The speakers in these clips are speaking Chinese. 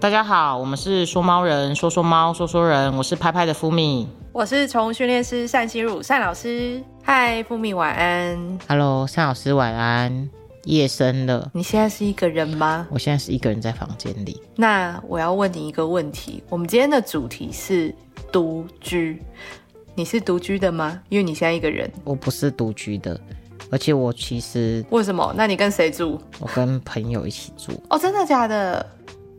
大家好，我们是说猫人，说说猫，说说人，我是拍拍的福米。我是宠物训练师单心如单老师。嗨，福米晚安。Hello，单老师晚安。夜深了，你现在是一个人吗？我现在是一个人在房间里。那我要问你一个问题，我们今天的主题是独居，你是独居的吗？因为你现在一个人，我不是独居的，而且我其实为什么？那你跟谁住？我跟朋友一起住。哦，真的假的？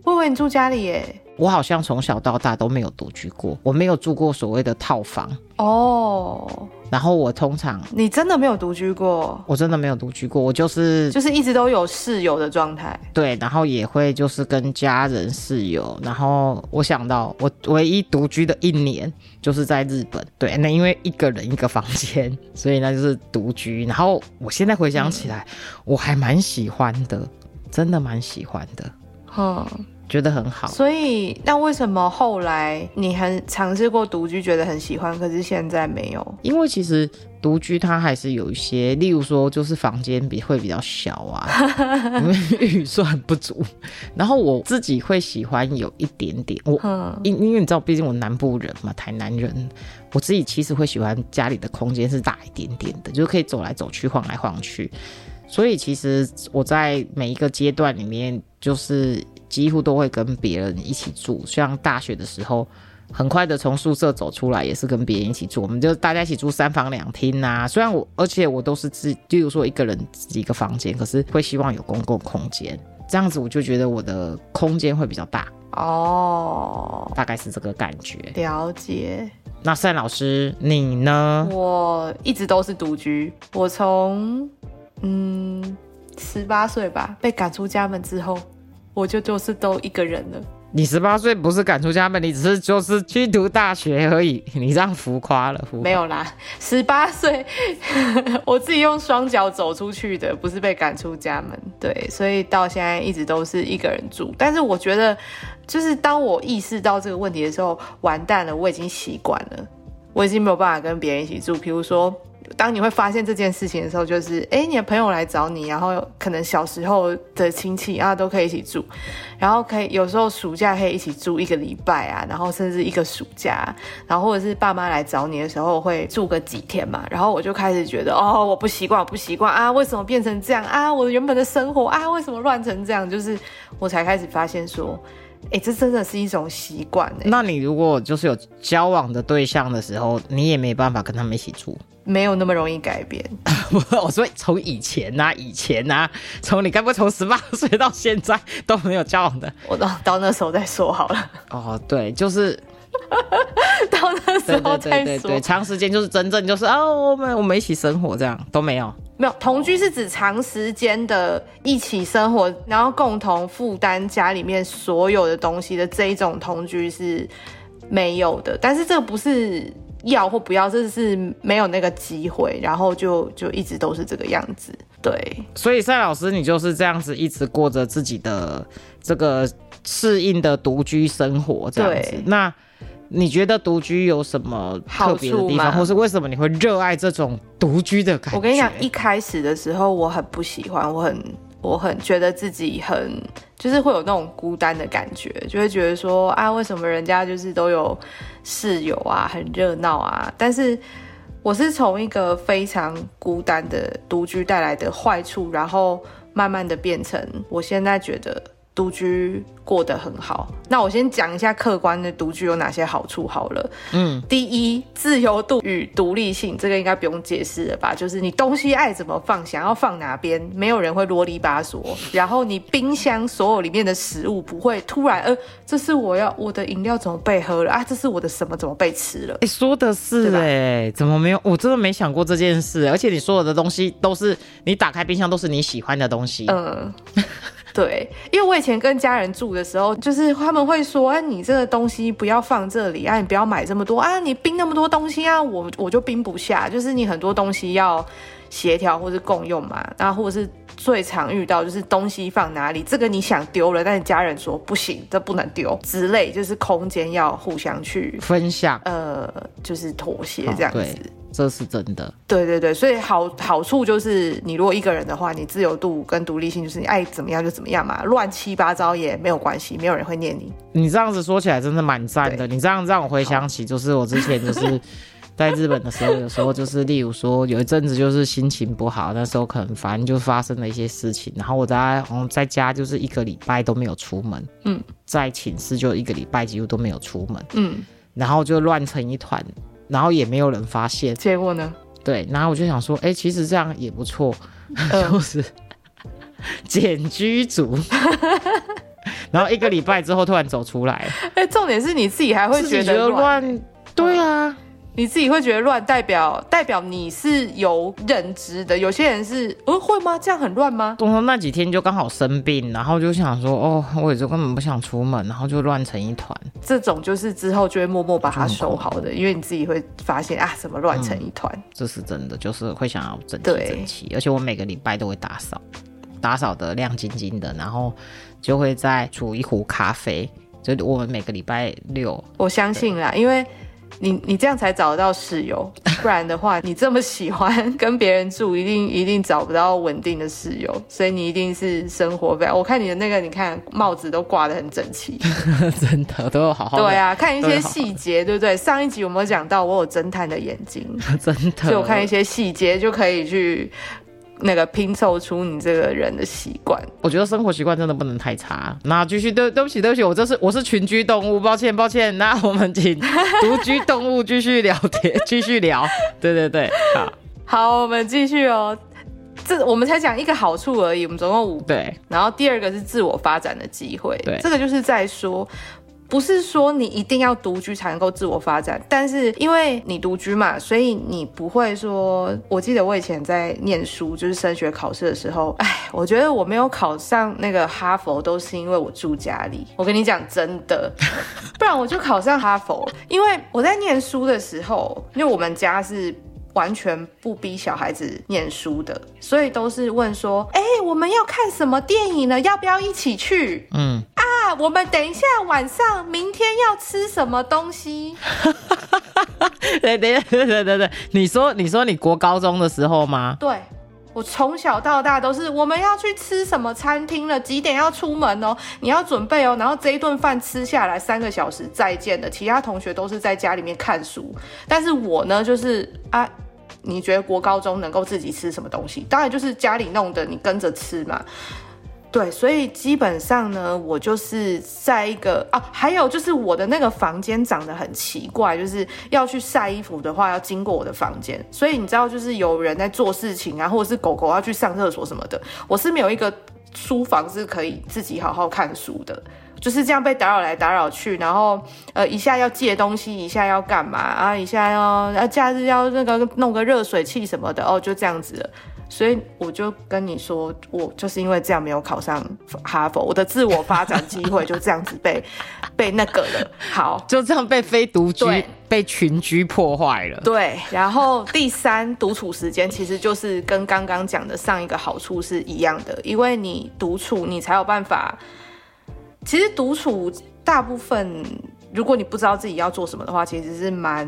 我以为你住家里耶。我好像从小到大都没有独居过，我没有住过所谓的套房。哦，然后我通常你真的没有独居过，我真的没有独居过，我就是就是一直都有室友的状态。对，然后也会就是跟家人室友，然后我想到我唯一独居的一年就是在日本，对，那因为一个人一个房间，所以那就是独居。然后我现在回想起来，我还蛮喜欢的，真的蛮喜欢的，嗯，觉得很好。所以那为什么后来你很尝试过独居，觉得很喜欢，可是现在没有？因为其实独居它还是有一些，例如说就是房间比会比较小啊，因为预算不足。然后我自己会喜欢有一点点，我嗯，因因为你知道，毕竟我南部人嘛，台南人，我自己其实会喜欢家里的空间是大一点点的，就是可以走来走去、晃来晃去。所以其实我在每一个阶段里面，就是几乎都会跟别人一起住。像大学的时候，很快的从宿舍走出来，也是跟别人一起住。我们就大家一起住三房两厅啊。虽然我，而且我都是自，例如说一个人自己一个房间，可是会希望有公共空间。这样子我就觉得我的空间会比较大，哦，大概是这个感觉。了解。那单老师，你呢？我一直都是独居，我从嗯十八岁吧被赶出家门之后，我就就是都一个人了。你十八岁不是赶出家门，你只是就是去读大学而已。你这样浮夸了，浮夸没有啦，十八岁 我自己用双脚走出去的，不是被赶出家门。对，所以到现在一直都是一个人住。但是我觉得，就是当我意识到这个问题的时候，完蛋了，我已经习惯了，我已经没有办法跟别人一起住。比如说。当你会发现这件事情的时候，就是哎，你的朋友来找你，然后可能小时候的亲戚啊都可以一起住，然后可以有时候暑假可以一起住一个礼拜啊，然后甚至一个暑假，然后或者是爸妈来找你的时候会住个几天嘛，然后我就开始觉得哦，我不习惯，我不习惯啊，为什么变成这样啊？我原本的生活啊，为什么乱成这样？就是我才开始发现说，哎，这真的是一种习惯，那你如果就是有交往的对象的时候，你也没办法跟他们一起住。没有那么容易改变。我说从以前呐、以前呐、从你该不会从十八 岁到现在都没有交往的？我到到那时候再说好了，哦，对，就是 到那时候再说。对对对对，长时间就是真正就是哦，我们我们一起生活这样都没有。没有同居是指长时间的一起生活，然后共同负担家里面所有的东西的这一种同居是没有的。但是这个不是要或不要，这是没有那个机会，然后就就一直都是这个样子。对，所以赛老师，你就是这样子一直过着自己的这个适应的独居生活，这样子对。那你觉得独居有什么特别的地方，或是为什么你会热爱这种独居的感觉？我跟你讲，一开始的时候我很不喜欢，我很我很觉得自己很就是会有那种孤单的感觉，就会觉得说啊，为什么人家就是都有室友啊，很热闹啊，但是我是从一个非常孤单的独居带来的坏处，然后慢慢的变成我现在觉得独居过得很好。那我先讲一下客观的独居有哪些好处好了。嗯，第一，自由度与独立性，这个应该不用解释了吧？就是你东西爱怎么放，想要放哪边，没有人会啰里吧嗦。然后你冰箱所有里面的食物不会突然，呃，这是我要我的饮料怎么被喝了啊？这是我的什么怎么被吃了？哎、说的是对怎么没有？我真的没想过这件事，而且你所有的东西都是你打开冰箱都是你喜欢的东西。嗯，对，因为我以前跟家人住的时候，就是他们会说，哎、你这个东西不要放这里啊，你不要买这么多啊，你冰那么多东西啊，我我就冰不下，就是你很多东西要协调或是共用嘛，然后或者是最常遇到就是东西放哪里，这个你想丢了，但是家人说不行，这不能丢之类，就是空间要互相去分享，呃，就是妥协这样子。对，这是真的。对对对，所以好好处就是，你如果一个人的话，你自由度跟独立性就是你爱怎么样就怎么样嘛，乱七八糟也没有关系，没有人会念你。你这样子说起来真的蛮赞的。你这样让我回想起，就是我之前就是 在日本的时候，有时候就是例如说有一阵子就是心情不好，那时候可能反正就发生了一些事情，然后我在好像在家就是一个礼拜都没有出门，嗯，在寝室就一个礼拜几乎都没有出门，嗯，然后就乱成一团，然后也没有人发现，结果呢？对，然后我就想说，哎、其实这样也不错，嗯。就是 简居族。然后一个礼拜之后突然走出来，哎、重点是你自己还会觉得乱，对啊，你自己会觉得乱，代表代表你是有认知的。有些人是，呃，会吗？这样很乱吗？我说那几天就刚好生病，然后就想说，哦，我也就根本不想出门，然后就乱成一团。这种就是之后就会默默把它收好的，因为你自己会发现啊，怎么乱成一团。这是真的，就是会想要整齐整齐，而且我每个礼拜都会打扫，打扫的亮晶晶的，然后就会再煮一壶咖啡。就我们每个礼拜六，我相信啦，因为你你这样才找得到室友，不然的话，你这么喜欢跟别人住，一定一定找不到稳定的室友，所以你一定是生活非常。我看你的那个，你看帽子都挂得很整齐，真的都有好好，对啊，看一些细节，对不对？上一集有没有讲到我有侦探的眼睛？真的，所以我看一些细节就可以去那个拼凑出你这个人的习惯。我觉得生活习惯真的不能太差。那继续，对，对不起，对不起，我这是我是群居动物，抱歉，抱歉。那我们请独居动物继续聊天，继续聊。对对对，好，好，我们继续哦。这我们才讲一个好处而已，我们总共五对然后第二个是自我发展的机会，对这个就是在说。不是说你一定要独居才能够自我发展，但是因为你独居嘛，所以你不会说。我记得我以前在念书，就是升学考试的时候，哎，我觉得我没有考上那个哈佛，都是因为我住家里。我跟你讲真的，不然我就考上哈佛。因为我在念书的时候，因为我们家是完全不逼小孩子念书的，所以都是问说：“哎、我们要看什么电影呢？要不要一起去？嗯，啊，我们等一下晚上，明天要吃什么东西？对对对对对对，你说你说你国高中的时候吗？对。”我从小到大都是我们要去吃什么餐厅了，几点要出门哦？你要准备哦，然后这一顿饭吃下来三个小时再见的，其他同学都是在家里面看书，但是我呢就是啊，你觉得国高中能够自己吃什么东西？当然就是家里弄的，你跟着吃嘛。对，所以基本上呢，我就是在一个啊，还有就是我的那个房间长得很奇怪，就是要去晒衣服的话，要经过我的房间，所以你知道，就是有人在做事情啊，或者是狗狗要去上厕所什么的，我是没有一个书房是可以自己好好看书的。就是这样被打扰来打扰去，然后呃一下要借东西，一下要干嘛啊？一下要啊假日要那个弄个热水器什么的哦，就这样子了。所以我就跟你说，我就是因为这样没有考上哈佛，我的自我发展机会就这样子被被那个了。好，就这样被非独居被群居破坏了。对，然后第三独处时间其实就是跟刚刚讲的上一个好处是一样的，因为你独处，你才有办法。其实独处大部分，如果你不知道自己要做什么的话，其实是蛮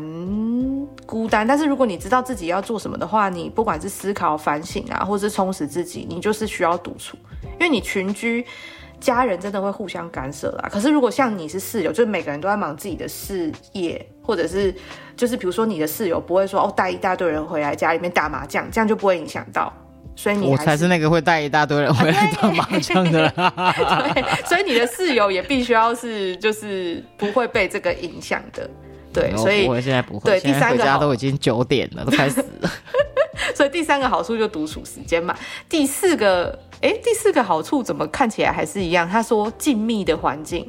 孤单。但是如果你知道自己要做什么的话，你不管是思考、反省啊，或是充实自己，你就是需要独处，因为你群居。家人真的会互相干涉啦。可是如果像你是室友，就是每个人都在忙自己的事业，或者是就是比如说你的室友不会说哦带一大堆人回来家里面打麻将，这样就不会影响到。所以你我才是那个会带一大堆人回来打麻将的人。对，所以你的室友也必须要是就是不会被这个影响的。对，所以我现在不会，对第三个好家都已经九点了，都快死了。所以第三个好处就独处时间嘛。第四个，哎，第四个好处怎么看起来还是一样？他说静谧的环境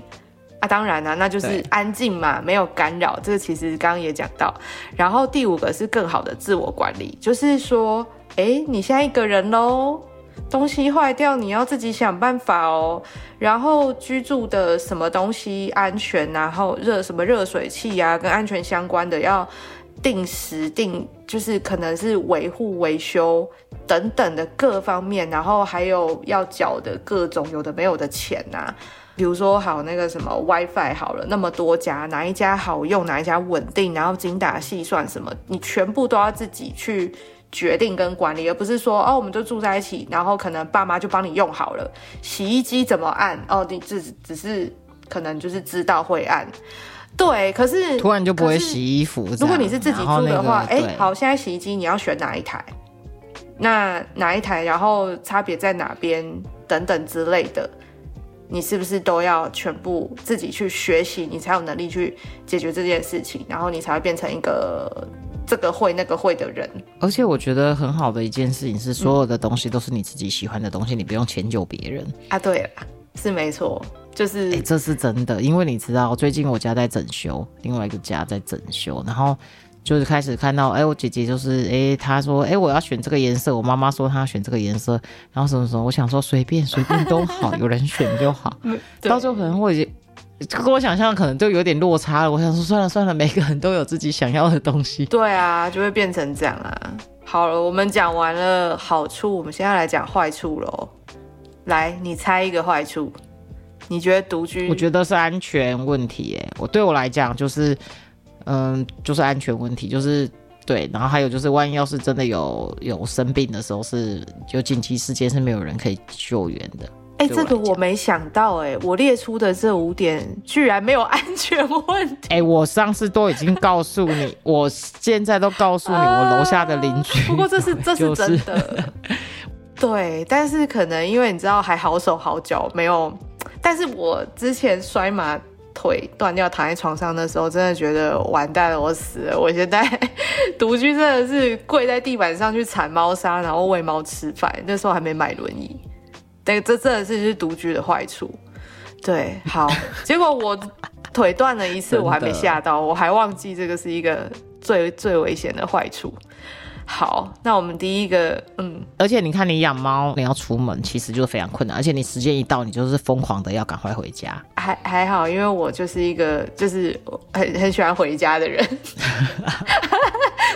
啊，当然啦、那就是安静嘛，没有干扰。这个其实刚刚也讲到。然后第五个是更好的自我管理，就是说，诶，你现在一个人喽。东西坏掉，你要自己想办法哦。然后居住的什么东西安全，然后热什么热水器啊，跟安全相关的要定时定就是可能是维护、维修等等的各方面，然后还有要缴的各种有的没有的钱呐、比如说好那个什么 WiFi 好了，那么多家，哪一家好用，哪一家稳定，然后精打细算什么，你全部都要自己去决定跟管理，而不是说哦，我们就住在一起，然后可能爸妈就帮你用好了，洗衣机怎么按，哦，你只只是可能就是知道会按，对，可是突然就不会洗衣服。如果你是自己住的话，哎、好，现在洗衣机你要选哪一台？那哪一台？然后差别在哪边？等等之类的，你是不是都要全部自己去学习，你才有能力去解决这件事情，然后你才会变成一个这个会那个会的人。而且我觉得很好的一件事情是，所有的东西都是你自己喜欢的东西，你不用迁就别人。啊，对了，是没错，就是哎、这是真的，因为你知道，最近我家在整修，另外一个家在整修，然后就是开始看到，哎、我姐姐就是，哎、她说，哎、我要选这个颜色，我妈妈说她要选这个颜色，然后什么什么，我想说随便随便都好，有人选就好，到时候可能会。就跟我想象可能就有点落差了。我想说，算了算了，每个人都有自己想要的东西。对啊，就会变成这样啊。好了，我们讲完了好处，我们现在来讲坏处喽。来，你猜一个坏处，你觉得独居？我觉得是安全问题耶。我对我来讲就是，嗯，就是安全问题，就是对。然后还有就是，万一要是真的有有生病的时候是，就紧急事件是没有人可以救援的。哎、这个我没想到、哎，我列出的这五点居然没有安全问题。哎、我上次都已经告诉你，我现在都告诉你，我楼下的邻居。不过这是 这是就是真的，对，但是可能因为你知道还好手好脚，没有。但是我之前摔麻腿断掉躺在床上的时候，真的觉得完蛋了，我死了。我现在独居真的是跪在地板上去铲猫砂，然后喂猫吃饭。那时候还没买轮椅，对，这真的是就是独居的坏处。对，好，结果我腿断了一次，我还没吓到，我还忘记这个是一个最最危险的坏处。好，那我们第一个，嗯，而且你看，你养猫，你要出门，其实就非常困难。而且你时间一到，你就是疯狂的要赶快回家。还还好，因为我就是一个就是很很喜欢回家的人，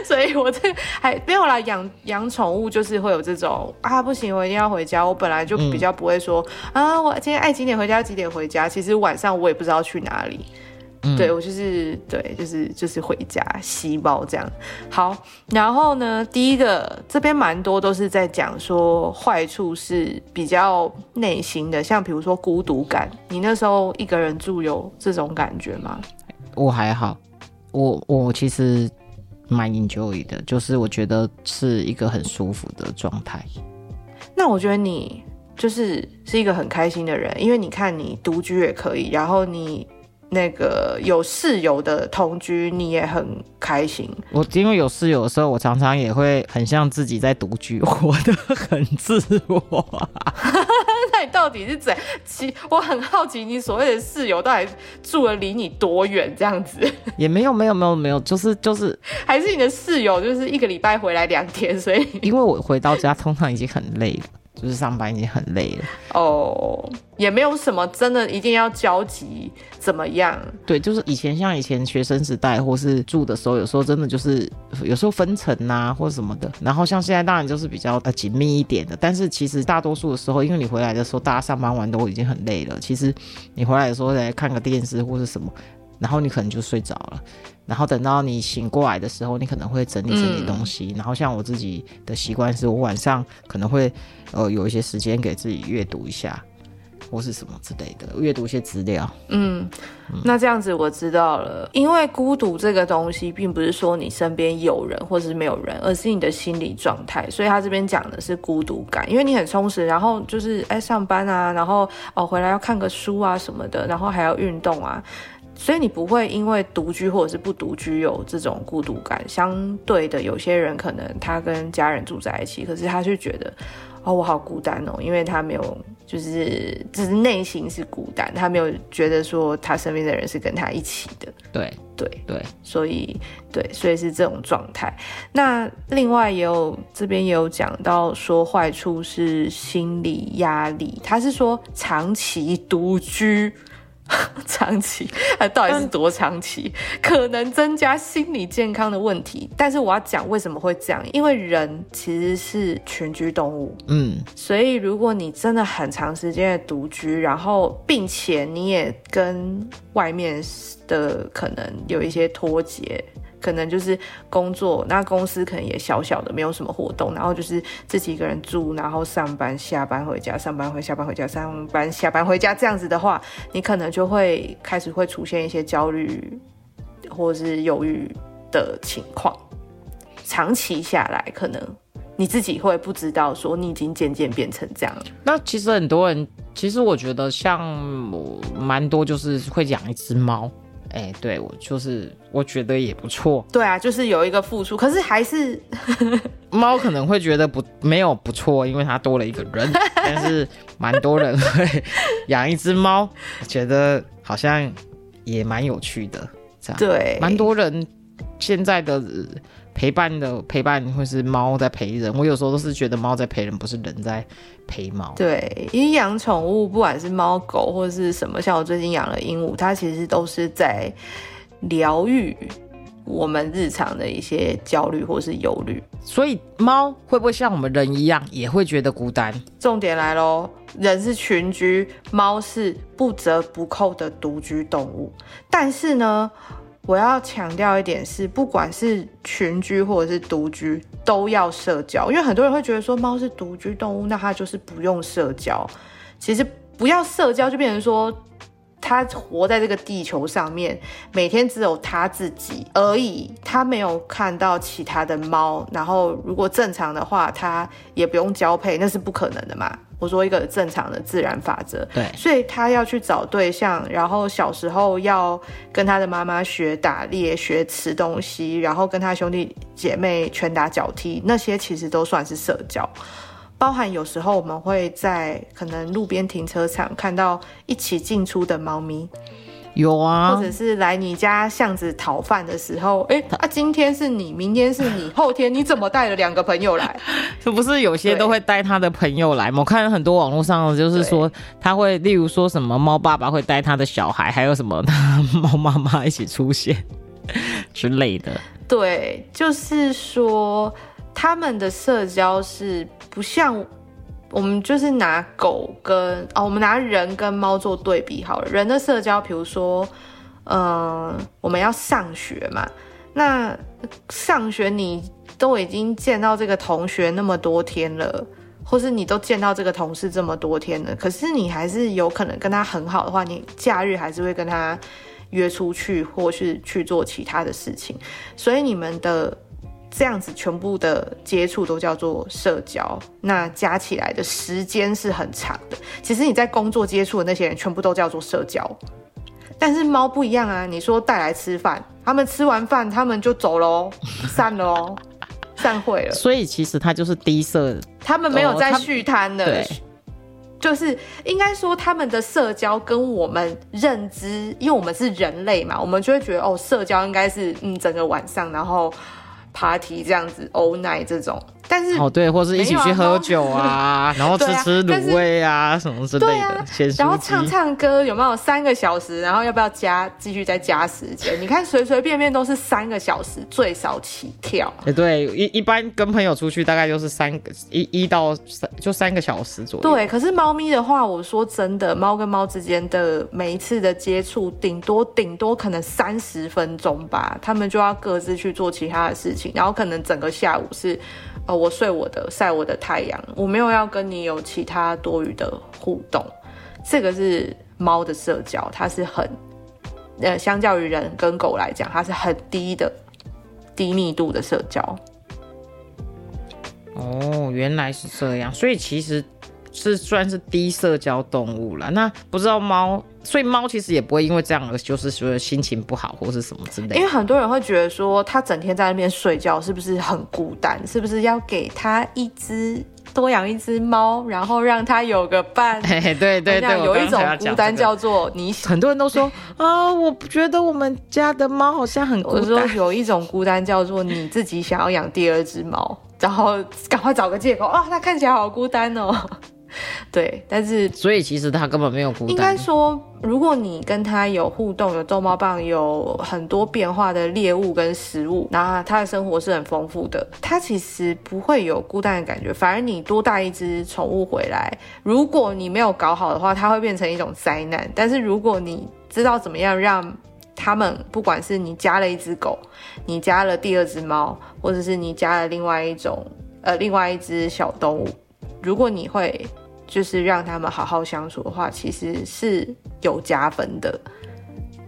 所以我这还没有啦。养养宠物就是会有这种啊，不行，我一定要回家。我本来就比较不会说、啊，我今天爱几点回家几点回家。其实晚上我也不知道去哪里。对我就是对，就是就是回家吸猫这样。好，然后呢，第一个这边蛮多都是在讲说坏处是比较内心的，像比如说孤独感。你那时候一个人住有这种感觉吗？我还好，我我其实蛮 enjoy 的，就是我觉得是一个很舒服的状态。那我觉得你就是是一个很开心的人，因为你看你独居也可以，然后你那个有室友的同居，你也很开心。我因为有室友的时候，我常常也会很像自己在独居，活得很自我。那你到底是怎？其我很好奇，你所谓的室友到底住了离你多远这样子？也没有没有没有没有，就是就是还是你的室友就是一个礼拜回来两天，所以因为我回到家通常已经很累了，就是上班已经很累了。哦，也没有什么真的一定要焦急怎么样？对，就是以前像以前学生时代或是住的时候，有时候真的就是有时候分层啊、或者什么的。然后像现在当然就是比较呃紧密一点的，但是其实大多数的时候，因为你回来的时候大家上班完都已经很累了，其实你回来的时候来看个电视或是什么，然后你可能就睡着了。然后等到你醒过来的时候，你可能会整理整理东西。然后像我自己的习惯是我晚上可能会呃有一些时间给自己阅读一下，或是什么之类的，阅读一些资料。嗯，那这样子我知道了。因为孤独这个东西，并不是说你身边有人或是没有人，而是你的心理状态。所以他这边讲的是孤独感，因为你很充实，然后就是哎上班啊，然后哦回来要看个书啊什么的，然后还要运动啊。所以你不会因为独居或者是不独居有这种孤独感。相对的，有些人可能他跟家人住在一起，可是他就觉得，哦，我好孤单哦，因为他没有，就是只是内心是孤单，他没有觉得说他身边的人是跟他一起的。对对，对。所以对，所以是这种状态。那另外也有这边也有讲到说坏处是心理压力，他是说长期独居 长期，它到底是多长期？可能增加心理健康的问题。但是我要讲为什么会这样，因为人其实是群居动物，嗯，所以如果你真的很长时间的独居，然后并且你也跟外面的可能有一些脱节。可能就是工作，那公司可能也小小的，没有什么活动，然后就是自己一个人住，然后上班、下班回家，上班回下班回家，上班下班回家，这样子的话，你可能就会开始会出现一些焦虑或是犹豫的情况。长期下来，可能你自己会不知道，说你已经渐渐变成这样。那其实很多人，其实我觉得像蛮多就是会养一只猫。哎，对我就是我觉得也不错。对啊，就是有一个付出，可是还是 猫可能会觉得不没有不错，因为它多了一个人。但是蛮多人会养一只猫，觉得好像也蛮有趣的。这样对，蛮多人现在的。陪伴的陪伴会是猫在陪人，我有时候都是觉得猫在陪人，不是人在陪猫。对，因为养宠物，不管是猫狗或者是什么，像我最近养了鹦鹉，它其实都是在疗愈我们日常的一些焦虑或是忧虑。所以猫会不会像我们人一样，也会觉得孤单？重点来喽，人是群居，猫是不折不扣的独居动物，但是呢？我要强调一点是，不管是群居或者是独居，都要社交。因为很多人会觉得说，猫是独居动物，那它就是不用社交。其实不要社交，就变成说，它活在这个地球上面，每天只有它自己而已，它没有看到其他的猫。然后如果正常的话，它也不用交配，那是不可能的嘛。我说一个正常的自然法则，对，所以他要去找对象，然后小时候要跟他的妈妈学打猎、学吃东西，然后跟他兄弟姐妹拳打脚踢，那些其实都算是社交，包含有时候我们会在可能路边停车场看到一起进出的猫咪。有啊，或者是来你家巷子讨饭的时候，哎，啊，今天是你，明天是你，后天你怎么带了两个朋友来？是不是有些都会带他的朋友来吗？我看很多网络上就是说，他会例如说什么猫爸爸会带他的小孩，还有什么猫妈妈一起出现 之类的。对，就是说他们的社交是不像。我们就是拿狗跟哦，我们拿人跟猫做对比好了。人的社交，比如说，嗯，我们要上学嘛，那上学你都已经见到这个同学那么多天了，或是你都见到这个同事这么多天了，可是你还是有可能跟他很好的话，你假日还是会跟他约出去，或是去做其他的事情，所以你们的。这样子全部的接触都叫做社交，那加起来的时间是很长的。其实你在工作接触的那些人全部都叫做社交，但是猫不一样啊。你说带来吃饭，他们吃完饭他们就走喽，散喽，散会了。所以其实它就是低色，他们没有在续摊的，对，就是应该说他们的社交跟我们认知，因为我们是人类嘛，我们就会觉得哦，社交应该是嗯整个晚上，然后。Party 这样子，all night 这种。但是哦对，或是一起去喝酒啊，然后吃吃卤味啊什么之类的，然后唱唱歌有没有三个小时？然后要不要加继续再加时间？你看随随便便都是三个小时最少起跳。哎对，一一般跟朋友出去大概就是三个一一到三就三个小时左右。对，可是猫咪的话，我说真的，猫跟猫之间的每一次的接触，顶多顶多可能三十分钟吧，他们就要各自去做其他的事情，然后可能整个下午是。哦，我睡我的，晒我的太阳，我没有要跟你有其他多余的互动。这个是猫的社交，它是很，呃，相较于人跟狗来讲，它是很低的低密度的社交。哦，原来是这样，所以其实。是算是低社交动物了，那不知道猫，所以猫其实也不会因为这样而就是说心情不好或是什么之类。因为很多人会觉得说，它整天在那边睡觉，是不是很孤单？是不是要给它一只多养一只猫，然后让它有个伴？对 对对，有一种孤单叫做你。很多人都说啊，我觉得我们家的猫好像很孤单。我说有一种孤单叫做你自己想要养第二只猫，然后赶快找个借口啊，它看起来好孤单哦。对，但是所以其实他根本没有孤单。应该说，如果你跟他有互动，有逗猫棒，有很多变化的猎物跟食物，那他的生活是很丰富的，他其实不会有孤单的感觉。反而你多带一只宠物回来，如果你没有搞好的话，它会变成一种灾难。但是如果你知道怎么样让他们，不管是你加了一只狗，你加了第二只猫，或者是你加了另外一种呃另外一只小动物，如果你会。就是让他们好好相处的话，其实是有加分的，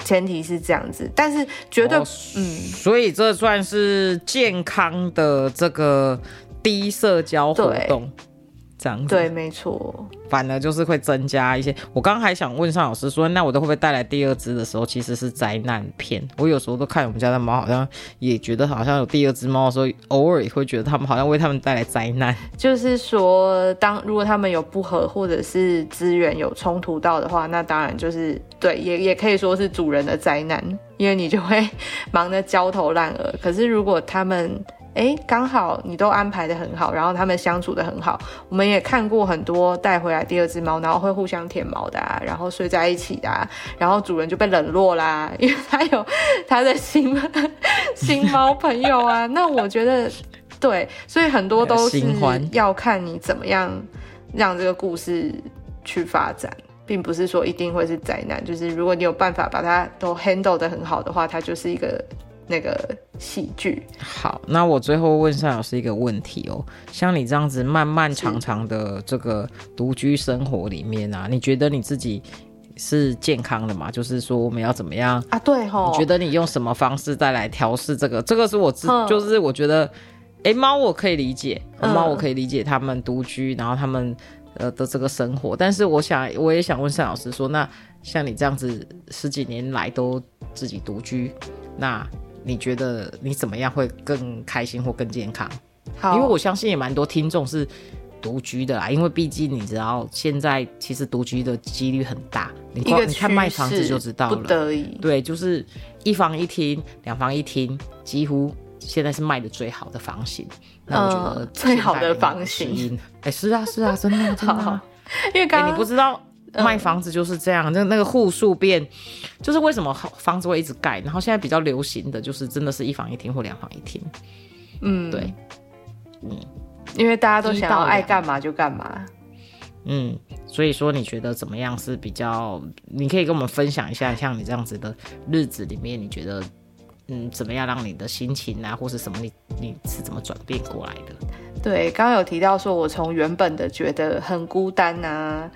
前提是这样子，但是绝对，嗯，所以这算是健康的这个低社交活动。这样对，没错。反而就是会增加一些。我刚刚还想问尚老师说，那我都会不会带来第二只的时候，其实是灾难片？我有时候都看我们家的猫，好像也觉得好像有第二只猫的时候，偶尔也会觉得他们好像为他们带来灾难。就是说，当如果他们有不和或者是资源有冲突到的话，那当然就是对，也也可以说是主人的灾难，因为你就会 忙得焦头烂额。可是如果他们哎，刚好你都安排的很好，然后他们相处的很好。我们也看过很多带回来第二只猫，然后会互相舔毛的，然后睡在一起的，然后主人就被冷落啦，因为他有他的新新猫朋友啊。那我觉得对，所以很多都是要看你怎么样让这个故事去发展，并不是说一定会是灾难。就是如果你有办法把它都 handle 的很好的话，它就是一个。那个喜剧好，那我最后问单老师一个问题哦，像你这样子漫漫长长的这个独居生活里面啊，你觉得你自己是健康的吗？就是说我们要怎么样啊？对吼，你觉得你用什么方式再来调试这个？这个是我自，就是我觉得，哎，猫我可以理解，猫我可以理解他们独居，然后他们呃的这个生活，但是我想我也想问单老师说，那像你这样子十几年来都自己独居，那你觉得你怎么样会更开心或更健康？好，因为我相信也蛮多听众是独居的啦，因为毕竟你知道现在其实独居的几率很大。你光你看卖房子就知道了，不得已。对，就是一房一厅、两房一厅，几乎现在是卖的最好的房型。那我觉得最好的房型，哎，是啊，是啊，真的，真的。因为刚刚你不知道。卖房子就是这样，那那个户数变，就是为什么房子会一直盖，然后现在比较流行的就是真的是一房一厅或两房一厅。嗯，对，嗯，因为大家都想要爱干嘛就干嘛。嗯，所以说你觉得怎么样是比较？你可以跟我们分享一下，像你这样子的日子里面，你觉得嗯怎么样让你的心情啊，或是什么，你你是怎么转变过来的？对，刚刚有提到说我从原本的觉得很孤单啊。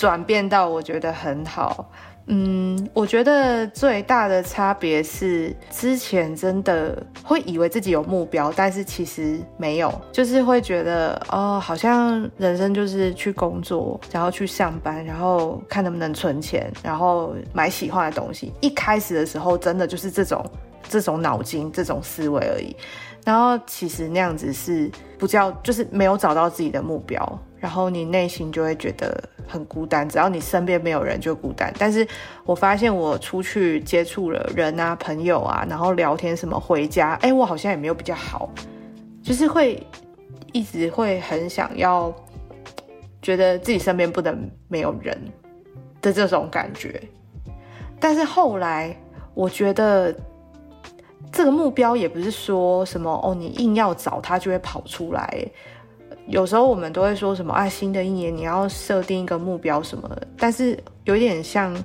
转变到我觉得很好，嗯，我觉得最大的差别是之前真的会以为自己有目标，但是其实没有，就是会觉得哦，好像人生就是去工作，然后去上班，然后看能不能存钱，然后买喜欢的东西。一开始的时候，真的就是这种这种脑筋、这种思维而已。然后其实那样子是不叫，就是没有找到自己的目标，然后你内心就会觉得。很孤单，只要你身边没有人就孤单。但是我发现我出去接触了人啊、朋友啊，然后聊天什么，回家，哎，我好像也没有比较好，就是会一直会很想要，觉得自己身边不能没有人的这种感觉。但是后来我觉得这个目标也不是说什么哦，你硬要找他就会跑出来。有时候我们都会说什么啊，新的一年你要设定一个目标什么的，但是有点像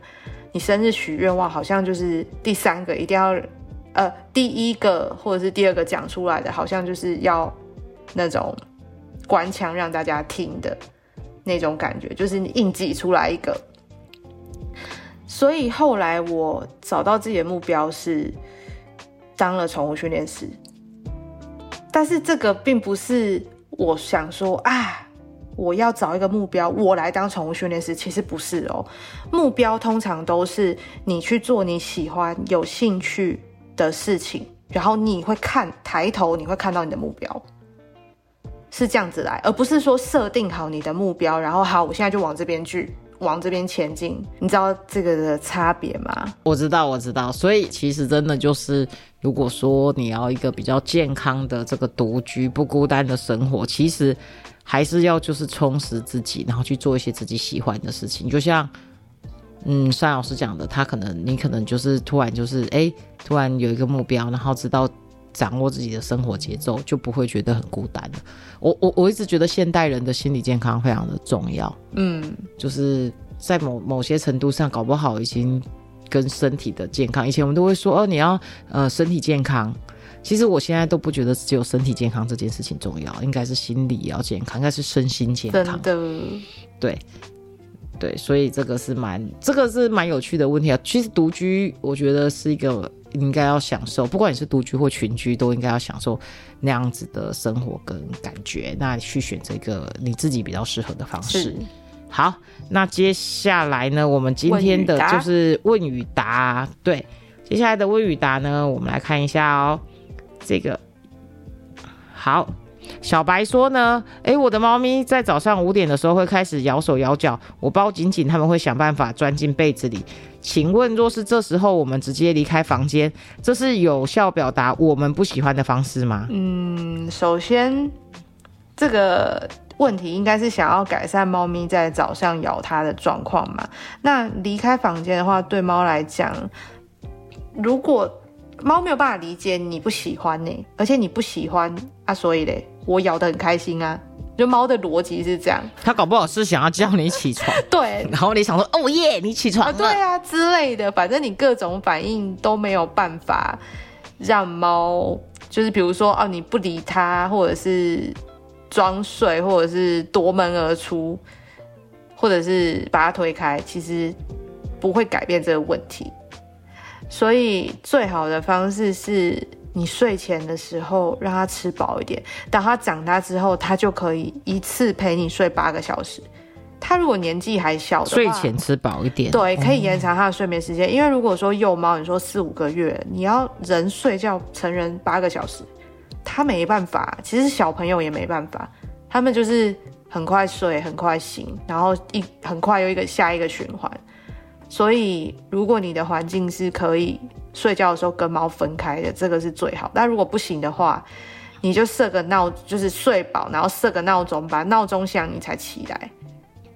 你生日许愿望，好像就是第三个一定要，呃，第一个或者是第二个讲出来的，好像就是要那种官腔让大家听的那种感觉，就是你硬挤出来一个。所以后来我找到自己的目标是当了宠物训练师，但是这个并不是。我想说啊，我要找一个目标，我来当宠物训练师。其实不是哦，目标通常都是你去做你喜欢、有兴趣的事情，然后你会看抬头，你会看到你的目标，是这样子来，而不是说设定好你的目标，然后好，我现在就往这边去。往这边前进，你知道这个的差别吗？我知道，我知道。所以其实真的就是，如果说你要一个比较健康的这个独居不孤单的生活，其实还是要就是充实自己，然后去做一些自己喜欢的事情。就像，嗯，单老师讲的，他可能你可能就是突然就是哎，突然有一个目标，然后知道掌握自己的生活节奏，就不会觉得很孤单了。我我我一直觉得现代人的心理健康非常的重要，嗯，就是在某某些程度上，搞不好已经跟身体的健康，以前我们都会说哦，你要呃身体健康。其实我现在都不觉得只有身体健康这件事情重要，应该是心理也要健康，应该是身心健康。真的，对对，所以这个是蛮这个是蛮有趣的问题啊。其实独居，我觉得是一个应该要享受，不管你是独居或群居，都应该要享受那样子的生活跟感觉。那去选择一个你自己比较适合的方式。好，那接下来呢，我们今天的就是问与答。对，接下来的问与答呢，我们来看一下哦。这个好，小白说呢，诶，我的猫咪在早上五点的时候会开始咬手咬脚，我包紧紧，他们会想办法钻进被子里。请问，若是这时候我们直接离开房间，这是有效表达我们不喜欢的方式吗？嗯，首先这个问题应该是想要改善猫咪在早上咬它的状况嘛？那离开房间的话，对猫来讲，如果猫没有办法理解你不喜欢呢，而且你不喜欢啊，所以嘞，我咬得很开心啊。就猫的逻辑是这样，它搞不好是想要叫你起床，对，然后你想说哦耶，你起床了，对啊之类的，反正你各种反应都没有办法让猫，就是比如说哦你不理它，或者是装睡，或者是夺门而出，或者是把它推开，其实不会改变这个问题。所以最好的方式是你睡前的时候让他吃饱一点，等他长大之后，他就可以一次陪你睡八个小时。他如果年纪还小的话，睡前吃饱一点，对，可以延长他的睡眠时间。因为如果说幼猫，你说四五个月，你要人睡觉，成人八个小时，他没办法。其实小朋友也没办法，他们就是很快睡，很快醒，然后一很快又一个下一个循环。所以，如果你的环境是可以睡觉的时候跟猫分开的，这个是最好。但如果不行的话，你就设个闹，就是睡饱，然后设个闹钟，把闹钟响你才起来。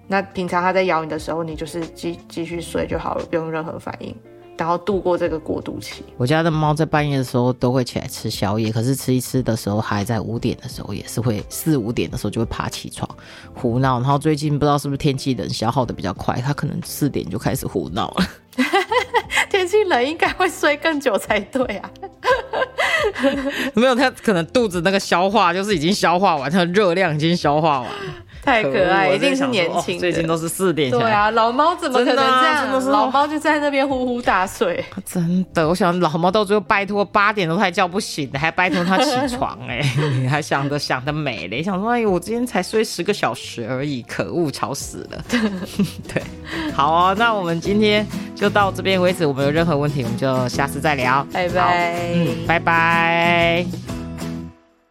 那平常它在咬你的时候，你就是继继续睡就好了，不用任何反应。然后度过这个过渡期。我家的猫在半夜的时候都会起来吃宵夜，可是吃一吃的时候，还在五点的时候也是会四五点的时候就会爬起床胡闹。然后最近不知道是不是天气冷，消耗的比较快，它可能四点就开始胡闹了。天气冷应该会睡更久才对啊。没有，它可能肚子那个消化就是已经消化完，它的热量已经消化完。太可爱，一定是年轻。最近都是四点。对啊，老猫怎么可能这样？老猫就在那边呼呼大睡。真的，我想老猫到最后拜托八点都还叫不醒的，还拜托它起床哎，你 还想着想的美嘞，想说哎呦，我今天才睡十个小时而已，可恶，吵死了。对，好哦，那我们今天就到这边为止。我们有任何问题，我们就下次再聊。拜拜，嗯，拜拜。